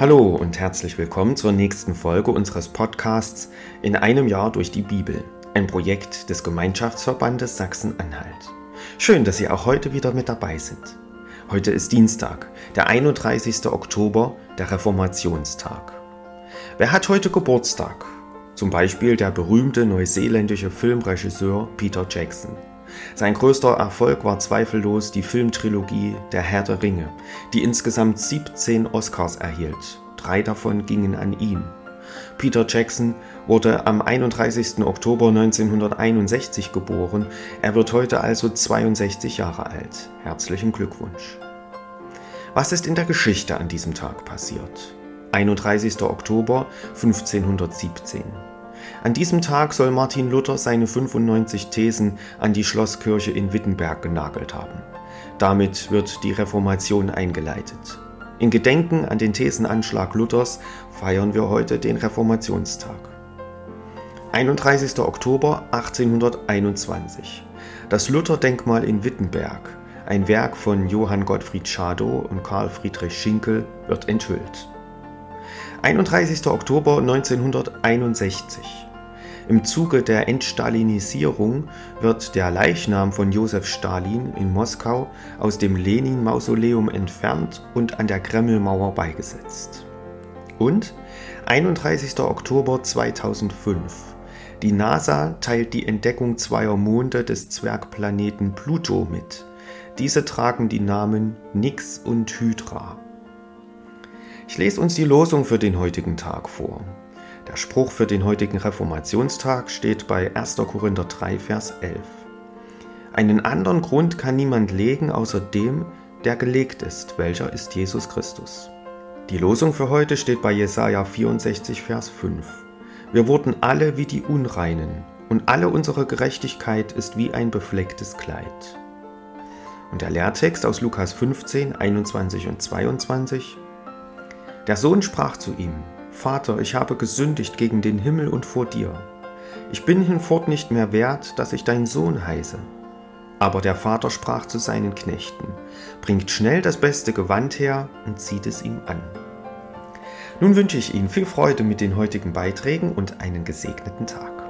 Hallo und herzlich willkommen zur nächsten Folge unseres Podcasts In einem Jahr durch die Bibel, ein Projekt des Gemeinschaftsverbandes Sachsen-Anhalt. Schön, dass Sie auch heute wieder mit dabei sind. Heute ist Dienstag, der 31. Oktober, der Reformationstag. Wer hat heute Geburtstag? Zum Beispiel der berühmte neuseeländische Filmregisseur Peter Jackson. Sein größter Erfolg war zweifellos die Filmtrilogie Der Herr der Ringe, die insgesamt 17 Oscars erhielt. Drei davon gingen an ihn. Peter Jackson wurde am 31. Oktober 1961 geboren. Er wird heute also 62 Jahre alt. Herzlichen Glückwunsch. Was ist in der Geschichte an diesem Tag passiert? 31. Oktober 1517. An diesem Tag soll Martin Luther seine 95 Thesen an die Schlosskirche in Wittenberg genagelt haben. Damit wird die Reformation eingeleitet. In Gedenken an den Thesenanschlag Luthers feiern wir heute den Reformationstag. 31. Oktober 1821. Das Lutherdenkmal in Wittenberg, ein Werk von Johann Gottfried Schadow und Karl Friedrich Schinkel, wird enthüllt. 31. Oktober 1961. Im Zuge der Entstalinisierung wird der Leichnam von Josef Stalin in Moskau aus dem Lenin-Mausoleum entfernt und an der Kremlmauer beigesetzt. Und 31. Oktober 2005. Die NASA teilt die Entdeckung zweier Monde des Zwergplaneten Pluto mit. Diese tragen die Namen Nix und Hydra. Ich lese uns die Losung für den heutigen Tag vor. Der Spruch für den heutigen Reformationstag steht bei 1. Korinther 3, Vers 11. Einen anderen Grund kann niemand legen außer dem, der gelegt ist, welcher ist Jesus Christus. Die Losung für heute steht bei Jesaja 64, Vers 5. Wir wurden alle wie die Unreinen, und alle unsere Gerechtigkeit ist wie ein beflecktes Kleid. Und der Lehrtext aus Lukas 15, 21 und 22. Der Sohn sprach zu ihm, Vater, ich habe gesündigt gegen den Himmel und vor dir. Ich bin hinfort nicht mehr wert, dass ich dein Sohn heiße. Aber der Vater sprach zu seinen Knechten, bringt schnell das beste Gewand her und zieht es ihm an. Nun wünsche ich Ihnen viel Freude mit den heutigen Beiträgen und einen gesegneten Tag.